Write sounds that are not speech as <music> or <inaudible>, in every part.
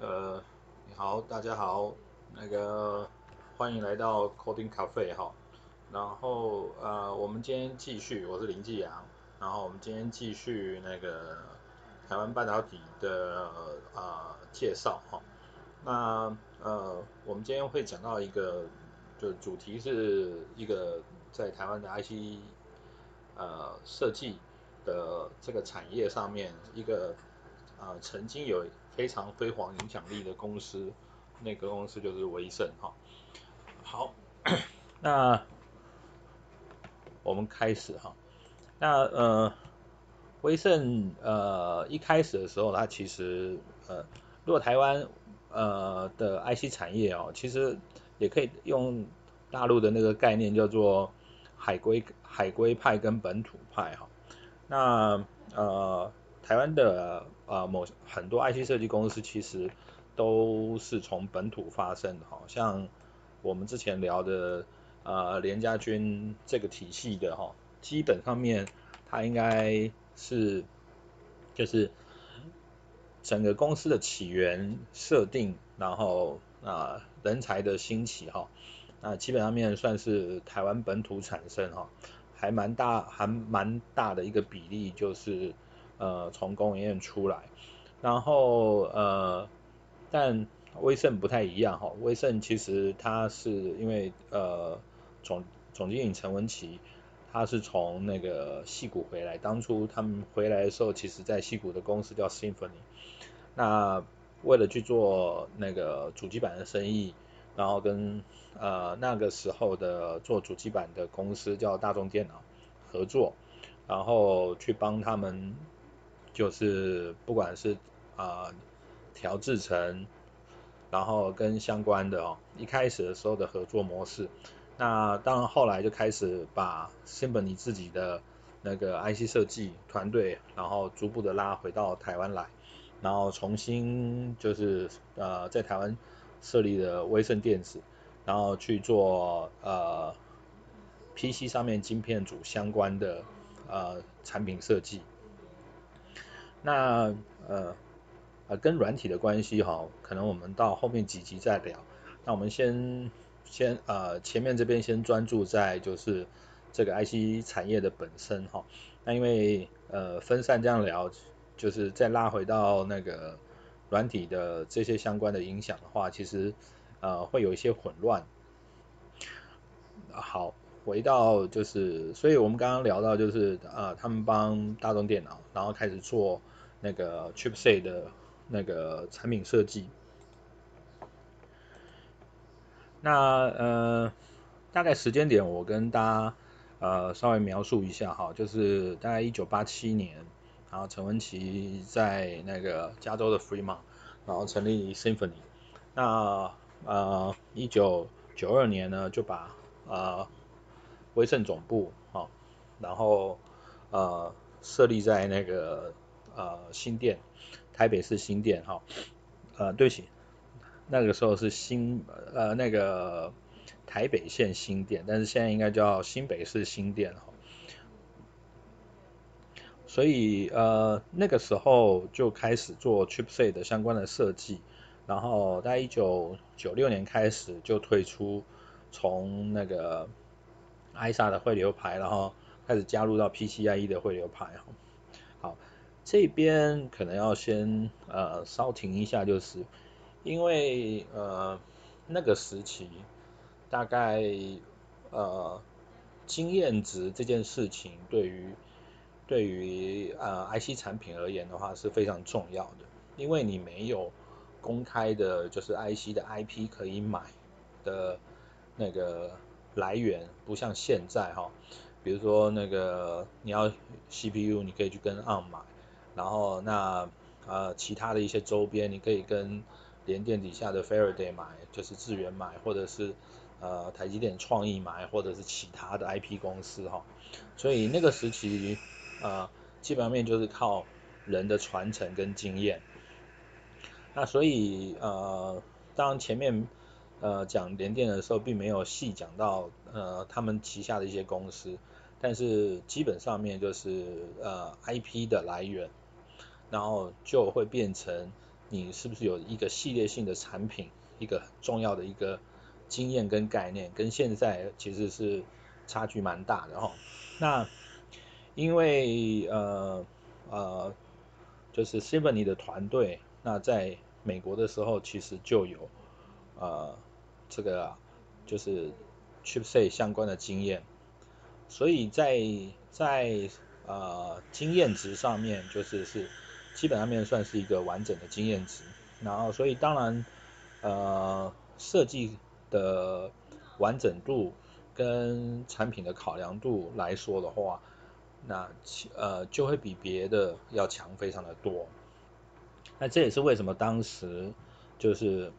呃，你好，大家好，那个欢迎来到 Coding Cafe 哈，然后呃，我们今天继续，我是林继阳，然后我们今天继续那个台湾半导体的、呃、介绍哈，那呃，我们今天会讲到一个，就主题是一个在台湾的 IC 呃设计的这个产业上面一个、呃、曾经有。非常辉煌影响力的公司，那个公司就是威盛哈。好，那我们开始哈。那呃，威盛呃一开始的时候，它其实呃，如果台湾呃的 IC 产业哦，其实也可以用大陆的那个概念叫做海归海归派跟本土派哈。那呃。台湾的啊、呃、某很多 IC 设计公司其实都是从本土发生的，好像我们之前聊的呃联家军这个体系的哈，基本上面它应该是就是整个公司的起源设定，然后啊、人才的兴起哈，那基本上面算是台湾本土产生哈，还蛮大还蛮大的一个比例就是。呃，从工研院出来，然后呃，但威盛不太一样哈，威盛其实他是因为呃总总经理陈文琪，他是从那个戏谷回来，当初他们回来的时候，其实在戏谷的公司叫 Symphony，那为了去做那个主机板的生意，然后跟呃那个时候的做主机板的公司叫大众电脑合作，然后去帮他们。就是不管是啊调制成，然后跟相关的哦，一开始的时候的合作模式，那当然后来就开始把 Symphony 自己的那个 IC 设计团队，然后逐步的拉回到台湾来，然后重新就是呃在台湾设立的威盛电子，然后去做呃 PC 上面晶片组相关的呃产品设计。那呃呃跟软体的关系哈，可能我们到后面几集再聊。那我们先先呃前面这边先专注在就是这个 IC 产业的本身哈。那因为呃分散这样聊，就是再拉回到那个软体的这些相关的影响的话，其实呃会有一些混乱。好。回到就是，所以我们刚刚聊到就是、呃，他们帮大众电脑，然后开始做那个 chipset 的那个产品设计。那呃，大概时间点我跟大家呃稍微描述一下哈，就是大概一九八七年，然后陈文琪在那个加州的 Fremont，然后成立 Symphony。那呃一九九二年呢就把呃威盛总部，好，然后呃设立在那个呃新店，台北市新店，哈，呃对不起，那个时候是新呃那个台北县新店，但是现在应该叫新北市新店，哈，所以呃那个时候就开始做 chipset 的相关的设计，然后在一九九六年开始就推出从那个 ISA 的汇流排，然后开始加入到 PCIe 的汇流排哈。好，这边可能要先呃稍停一下，就是因为呃那个时期大概呃经验值这件事情对于对于呃 IC 产品而言的话是非常重要的，因为你没有公开的就是 IC 的 IP 可以买的那个。来源不像现在哈，比如说那个你要 CPU，你可以去跟 ARM 买，然后那呃其他的一些周边，你可以跟联电底下的 Faraday 买，就是智源买，或者是呃台积电创意买，或者是其他的 IP 公司哈，所以那个时期呃基本上面就是靠人的传承跟经验，那所以呃当前面。呃，讲联电的时候，并没有细讲到呃他们旗下的一些公司，但是基本上面就是呃 IP 的来源，然后就会变成你是不是有一个系列性的产品，一个很重要的一个经验跟概念，跟现在其实是差距蛮大的哈。那因为呃呃，就是 s i m o n y 的团队，那在美国的时候其实就有呃这个就是 chipset 相关的经验，所以在在呃经验值上面就是是。基本上面算是一个完整的经验值，然后所以当然，呃，设计的完整度跟产品的考量度来说的话，那呃就会比别的要强非常的多。那这也是为什么当时就是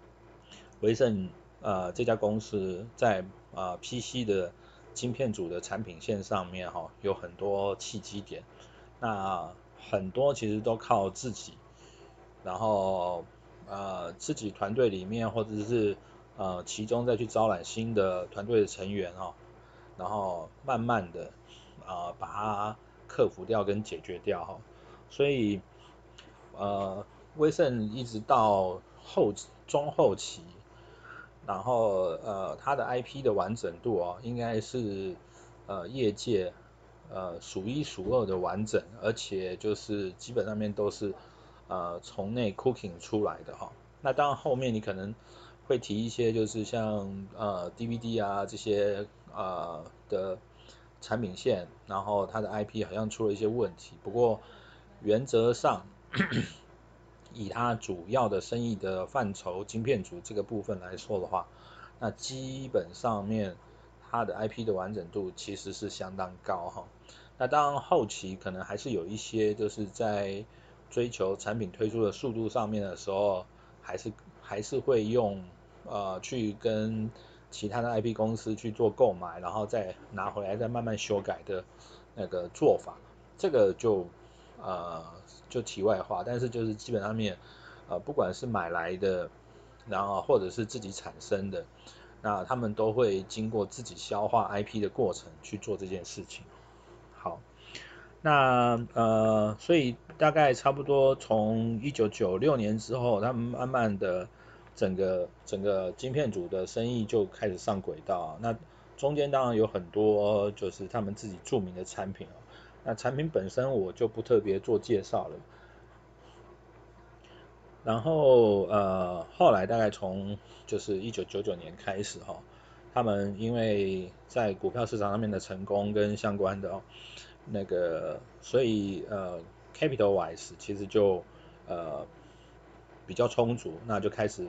<coughs> 威盛呃这家公司在啊、呃、PC 的晶片组的产品线上面哈、有很多契机点，那。很多其实都靠自己，然后呃自己团队里面或者是呃其中再去招揽新的团队的成员、哦，然后慢慢的啊、把它克服掉跟解决掉哈、哦，所以呃威盛一直到后中后期，然后呃它的 IP 的完整度、哦、应该是呃业界。呃，数一数二的完整，而且就是基本上面都是呃从内 cooking 出来的哈。那当然后面你可能会提一些，就是像呃 DVD 啊这些呃的产品线，然后它的 IP 好像出了一些问题。不过原则上，以它主要的生意的范畴，晶片组这个部分来说的话，那基本上面。它的 IP 的完整度其实是相当高哈，那当然后期可能还是有一些就是在追求产品推出的速度上面的时候，还是还是会用呃去跟其他的 IP 公司去做购买，然后再拿回来再慢慢修改的那个做法，这个就呃就题外话，但是就是基本上面呃不管是买来的，然后或者是自己产生的。那他们都会经过自己消化 IP 的过程去做这件事情。好，那呃，所以大概差不多从一九九六年之后，他们慢慢的整个整个晶片组的生意就开始上轨道。那中间当然有很多就是他们自己著名的产品。那产品本身我就不特别做介绍了。然后呃，后来大概从就是一九九九年开始哈，他们因为在股票市场上面的成功跟相关的哦，那个所以呃，capital wise 其实就呃比较充足，那就开始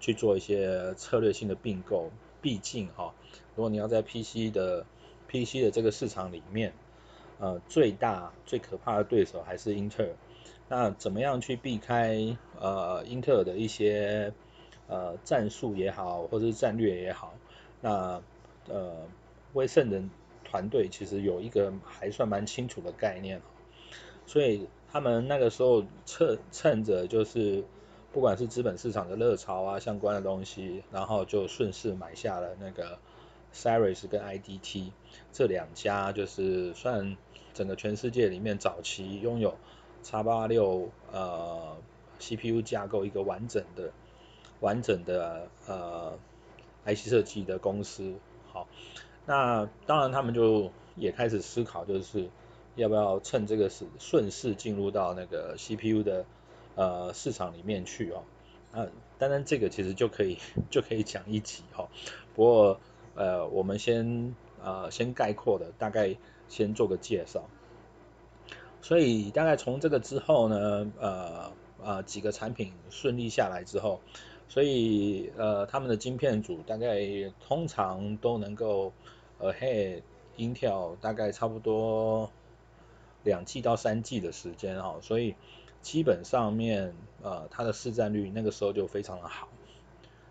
去做一些策略性的并购。毕竟哈，如果你要在 PC 的 PC 的这个市场里面，呃，最大最可怕的对手还是英特尔。那怎么样去避开呃英特尔的一些呃战术也好，或者是战略也好？那呃威盛的团队其实有一个还算蛮清楚的概念，所以他们那个时候趁趁着就是不管是资本市场的热潮啊相关的东西，然后就顺势买下了那个 Siris 跟 IDT 这两家，就是算整个全世界里面早期拥有。X 八六呃 CPU 架构一个完整的完整的呃 IC 设计的公司，好，那当然他们就也开始思考，就是要不要趁这个是顺势进入到那个 CPU 的呃市场里面去哦，那当然这个其实就可以 <laughs> 就可以讲一集哈，不过呃我们先呃先概括的大概先做个介绍。所以大概从这个之后呢，呃呃几个产品顺利下来之后，所以呃他们的晶片组大概通常都能够呃 ahead Intel 大概差不多两季到三季的时间哈，所以基本上面呃它的市占率那个时候就非常的好。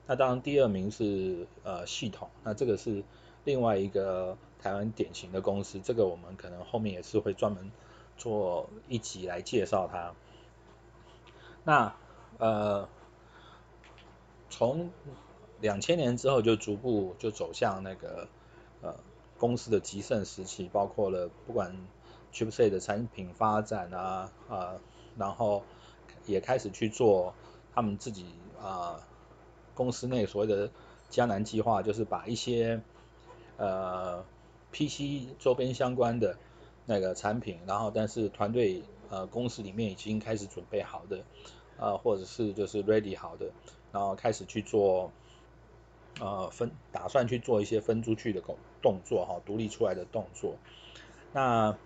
那当然第二名是呃系统，那这个是另外一个台湾典型的公司，这个我们可能后面也是会专门。做一集来介绍它。那呃，从两千年之后就逐步就走向那个呃公司的极盛时期，包括了不管 chipset 的产品发展啊啊、然后也开始去做他们自己啊、公司内所谓的江南计划，就是把一些呃 PC 周边相关的那个产品，然后但是团队呃公司里面已经开始准备好的，呃或者是就是 ready 好的，然后开始去做呃分打算去做一些分出去的工动作哈，独立出来的动作，那。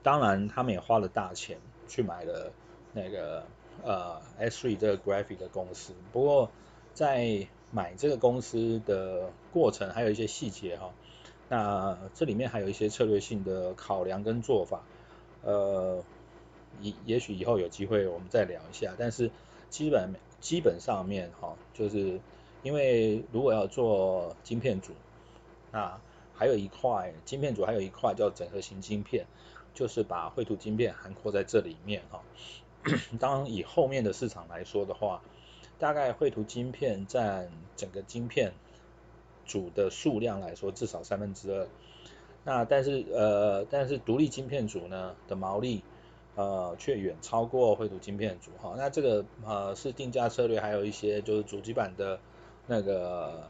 当然，他们也花了大钱去买了那个呃 S3 这个 graphic 的公司。不过在买这个公司的过程还有一些细节哈，那这里面还有一些策略性的考量跟做法。呃，也也许以后有机会我们再聊一下。但是基本基本上面哈，就是因为如果要做晶片组，那还有一块晶片组还有一块叫整合型晶片。就是把绘图晶片涵括在这里面哈。<coughs> 当以后面的市场来说的话，大概绘图晶片占整个晶片组的数量来说，至少三分之二。那但是呃，但是独立晶片组呢的毛利呃却远超过绘图晶片组哈。那这个呃是定价策略，还有一些就是主机板的那个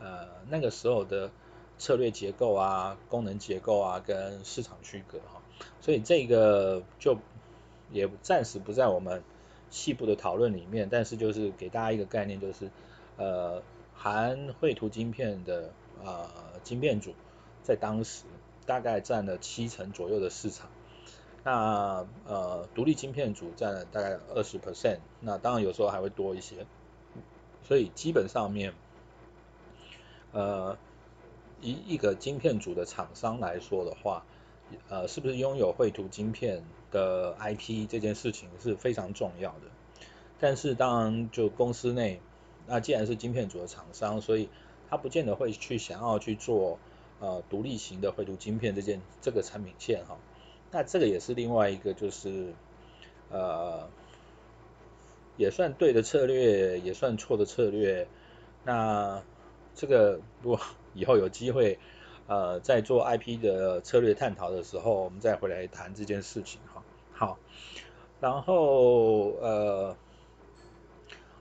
呃那个时候的策略结构啊、功能结构啊跟市场区隔哈。所以这个就也暂时不在我们细部的讨论里面，但是就是给大家一个概念，就是呃含绘图晶片的呃晶片组在当时大概占了七成左右的市场，那呃独立晶片组占了大概二十 percent，那当然有时候还会多一些，所以基本上面呃一一个晶片组的厂商来说的话。呃，是不是拥有绘图晶片的 IP 这件事情是非常重要的。但是当然，就公司内，那既然是晶片组的厂商，所以他不见得会去想要去做呃独立型的绘图晶片这件这个产品线哈。那这个也是另外一个就是呃也算对的策略，也算错的策略。那这个如果 <laughs> 以后有机会。呃，在做 IP 的策略探讨的时候，我们再回来谈这件事情哈。好，然后呃，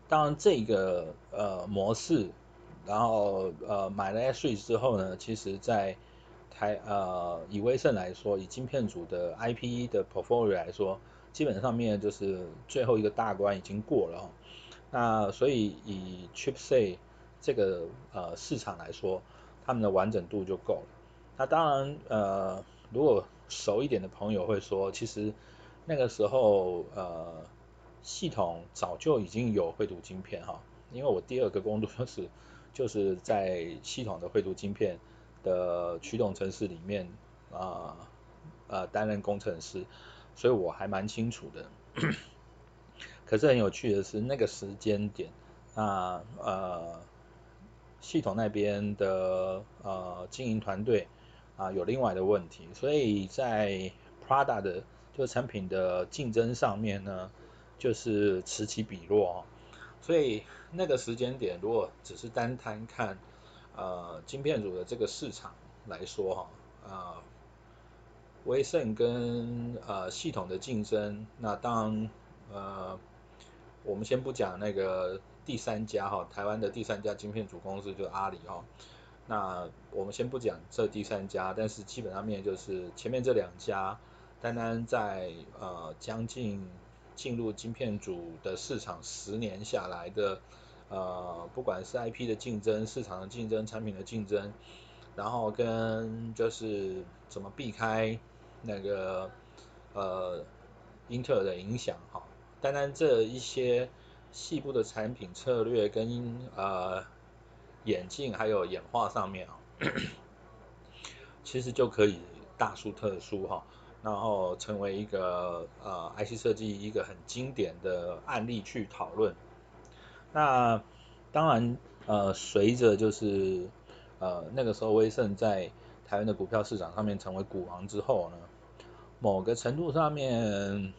当然这个呃模式，然后呃买了 S3 之后呢，其实在台呃以威盛来说，以晶片组的 IP 的 portfolio 来说，基本上面就是最后一个大关已经过了。那所以以 chipset 这个呃市场来说。他们的完整度就够了。那当然，呃，如果熟一点的朋友会说，其实那个时候，呃，系统早就已经有绘图晶片哈。因为我第二个工作就是 <laughs> 就是在系统的绘图晶片的驱动程式里面啊呃，呃担任工程师，所以我还蛮清楚的。<coughs> 可是很有趣的是，那个时间点，那呃。系统那边的呃经营团队啊有另外的问题，所以在 Prada 的这个产品的竞争上面呢，就是此起彼落。所以那个时间点，如果只是单单看呃晶片组的这个市场来说哈，呃威盛跟呃系统的竞争，那当呃我们先不讲那个。第三家哈，台湾的第三家晶片组公司就是阿里哈。那我们先不讲这第三家，但是基本上面就是前面这两家，单单在呃将近进入晶片组的市场十年下来的呃，不管是 IP 的竞争、市场的竞争、产品的竞争，然后跟就是怎么避开那个呃英特尔的影响哈，单单这一些。细部的产品策略跟呃演进还有演化上面啊，<coughs> 其实就可以大书特书哈，然后成为一个呃 IC 设计一个很经典的案例去讨论。那当然呃随着就是呃那个时候威盛在台湾的股票市场上面成为股王之后呢，某个程度上面。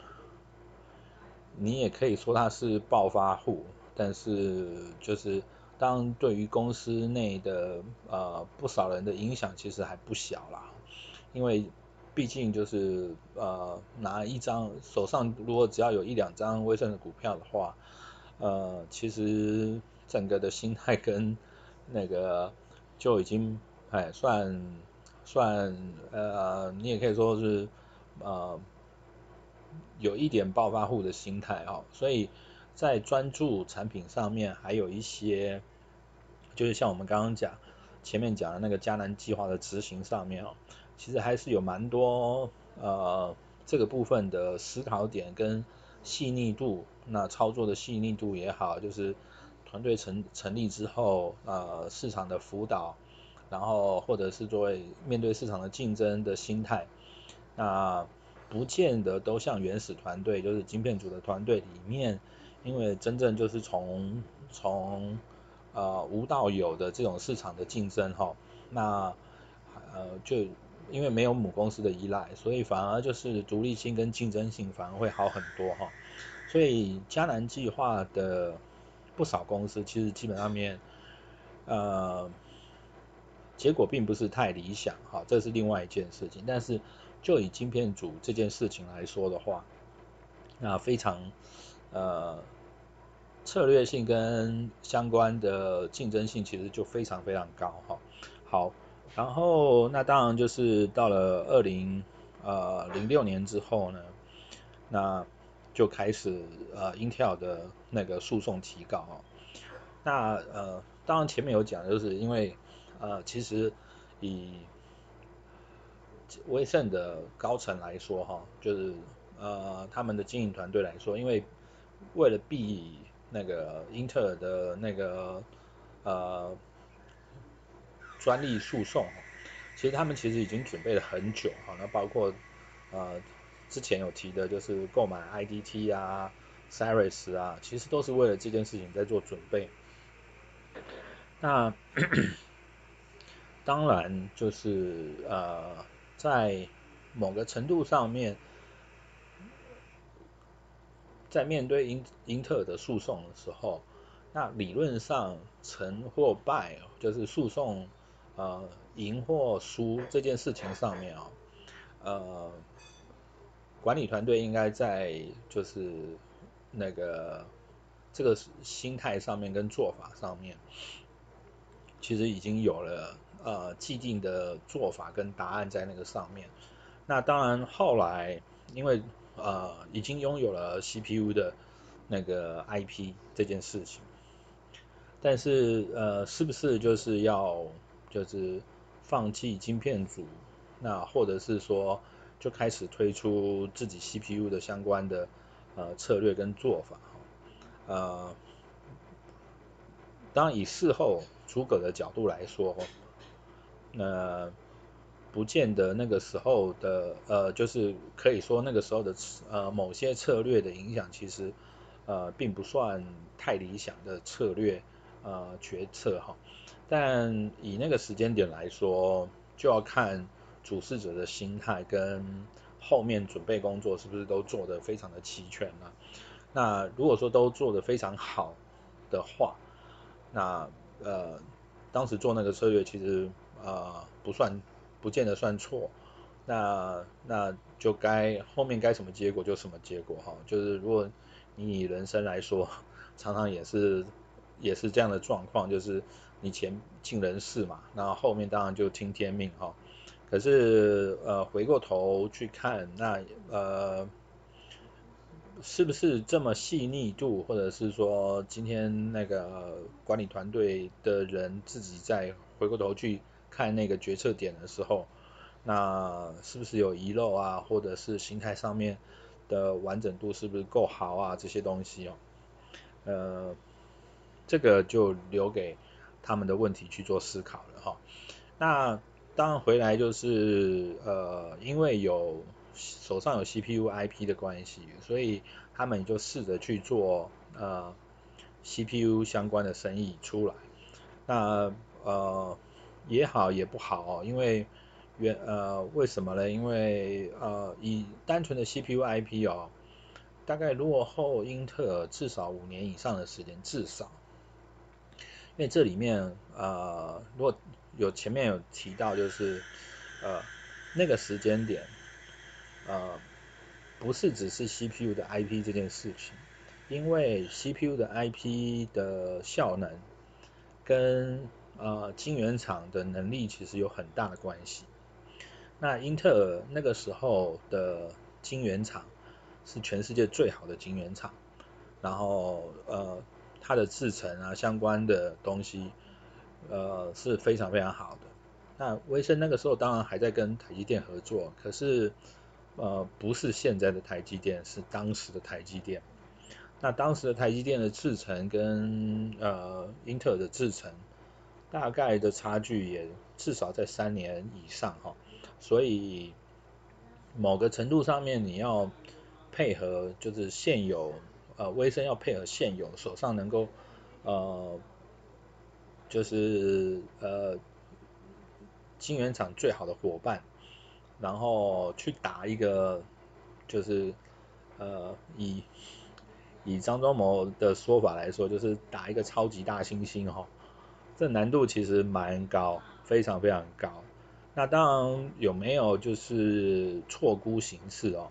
你也可以说他是暴发户，但是就是当对于公司内的呃不少人的影响其实还不小啦，因为毕竟就是呃拿一张手上如果只要有一两张威盛的股票的话，呃其实整个的心态跟那个就已经哎算算呃你也可以说是呃有一点暴发户的心态哦，所以在专注产品上面还有一些就是像我们刚刚讲前面讲的那个嘉南计划的执行上面哦。其实还是有蛮多呃这个部分的思考点跟细腻度，那操作的细腻度也好，就是团队成成立之后呃市场的辅导，然后或者是作为面对市场的竞争的心态，那不见得都像原始团队，就是晶片组的团队里面，因为真正就是从从呃无到有的这种市场的竞争哈，那呃就。因为没有母公司的依赖，所以反而就是独立性跟竞争性反而会好很多哈。所以嘉南计划的不少公司其实基本上面，呃，结果并不是太理想哈，这是另外一件事情。但是就以晶片组这件事情来说的话，那非常呃策略性跟相关的竞争性其实就非常非常高哈。好。然后，那当然就是到了二零呃零六年之后呢，那就开始呃 Intel 的那个诉讼提告。那呃，当然前面有讲，就是因为呃，其实以威盛的高层来说哈，就是呃他们的经营团队来说，因为为了避那个英特尔的那个呃。专利诉讼，其实他们其实已经准备了很久，哈，那包括呃之前有提的，就是购买 IDT 啊、Ceres 啊，其实都是为了这件事情在做准备。那 <clears throat> 当然就是呃在某个程度上面，在面对英英特尔的诉讼的时候，那理论上成或败就是诉讼。呃，赢或输这件事情上面啊、哦，呃，管理团队应该在就是那个这个心态上面跟做法上面，其实已经有了呃既定的做法跟答案在那个上面。那当然后来因为呃已经拥有了 CPU 的那个 IP 这件事情，但是呃是不是就是要就是放弃晶片组，那或者是说就开始推出自己 CPU 的相关的呃策略跟做法，呃，当然以事后诸葛的角度来说，那不见得那个时候的呃就是可以说那个时候的呃某些策略的影响，其实呃并不算太理想的策略呃决策哈。但以那个时间点来说，就要看主事者的心态跟后面准备工作是不是都做得非常的齐全了。那如果说都做得非常好的话，那呃当时做那个策略其实呃不算不见得算错。那那就该后面该什么结果就什么结果哈。就是如果你以人生来说，常常也是也是这样的状况，就是。你前尽人事嘛，那后面当然就听天命哈。可是呃回过头去看，那呃是不是这么细腻度，或者是说今天那个管理团队的人自己在回过头去看那个决策点的时候，那是不是有遗漏啊，或者是心态上面的完整度是不是够好啊？这些东西哦，呃，这个就留给。他们的问题去做思考了哈，那当然回来就是呃，因为有手上有 CPU IP 的关系，所以他们就试着去做呃 CPU 相关的生意出来。那呃也好也不好，因为原呃为什么呢？因为呃以单纯的 CPU IP 哦，大概落后英特尔至少五年以上的时间，至少。因为这里面呃，如果有前面有提到，就是呃那个时间点呃，不是只是 CPU 的 IP 这件事情，因为 CPU 的 IP 的效能跟呃晶圆厂的能力其实有很大的关系。那英特尔那个时候的晶圆厂是全世界最好的晶圆厂，然后呃它的制程啊相关的东西呃是非常非常好的。那威盛那个时候当然还在跟台积电合作，可是呃不是现在的台积电，是当时的台积电。那当时的台积电的制程跟呃英特尔的制程大概的差距也至少在三年以上哈。所以某个程度上面，你要配合，就是现有呃，威盛要配合现有手上能够呃，就是呃，晶圆厂最好的伙伴，然后去打一个，就是呃，以以张忠谋的说法来说，就是打一个超级大猩猩哈，这难度其实蛮高，非常非常高。那当然有没有就是错估形势哦？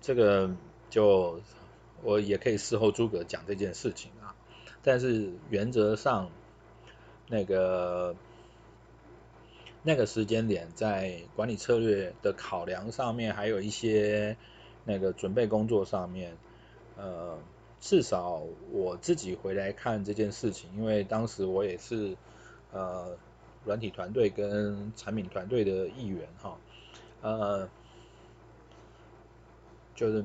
这个就我也可以事后诸葛讲这件事情啊。但是原则上，那个那个时间点在管理策略的考量上面，还有一些那个准备工作上面，呃，至少我自己回来看这件事情，因为当时我也是呃。软体团队跟产品团队的一员哈，呃，就是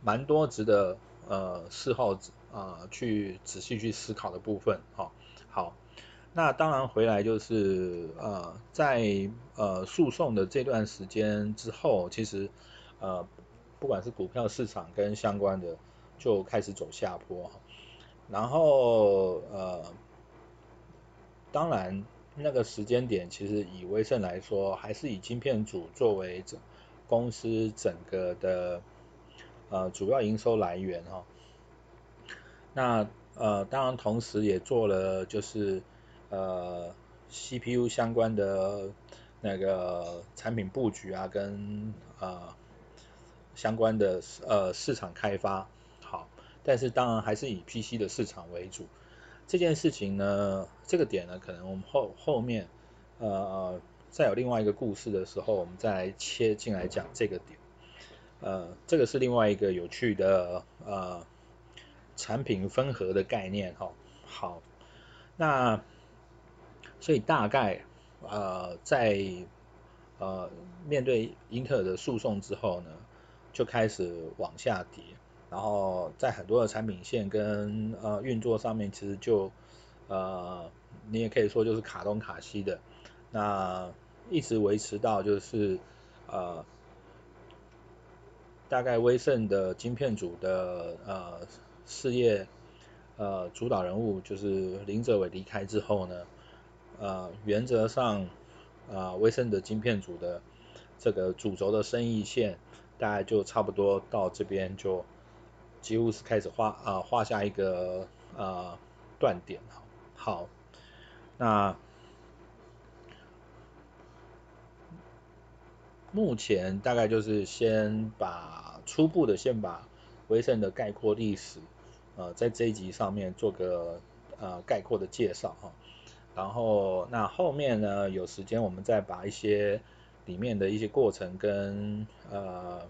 蛮多值得呃事后啊、呃、去仔细去思考的部分哈。好，那当然回来就是呃在呃诉讼的这段时间之后，其实呃不管是股票市场跟相关的就开始走下坡，然后呃当然。那个时间点，其实以威盛来说，还是以晶片组作为整公司整个的呃主要营收来源哈。那呃当然同时也做了就是呃 CPU 相关的那个产品布局啊，跟呃相关的呃市场开发好，但是当然还是以 PC 的市场为主。这件事情呢，这个点呢，可能我们后后面，呃，再有另外一个故事的时候，我们再来切进来讲这个点。呃，这个是另外一个有趣的呃产品分合的概念哈。好，那所以大概呃在呃面对英特尔的诉讼之后呢，就开始往下跌。然后在很多的产品线跟呃运作上面，其实就呃你也可以说就是卡东卡西的，那一直维持到就是呃大概威盛的晶片组的呃事业呃主导人物就是林哲伟离开之后呢，呃原则上啊、呃、威盛的晶片组的这个主轴的生意线大概就差不多到这边就。几乎是开始画啊画下一个呃断点，好，那目前大概就是先把初步的先把威盛的概括历史呃在这一集上面做个呃概括的介绍哈，然后那后面呢有时间我们再把一些里面的一些过程跟呃。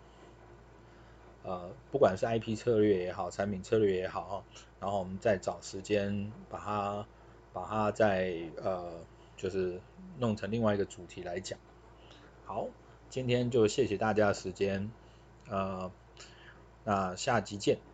呃，不管是 IP 策略也好，产品策略也好，然后我们再找时间把它把它再呃，就是弄成另外一个主题来讲。好，今天就谢谢大家的时间，呃，那下集见。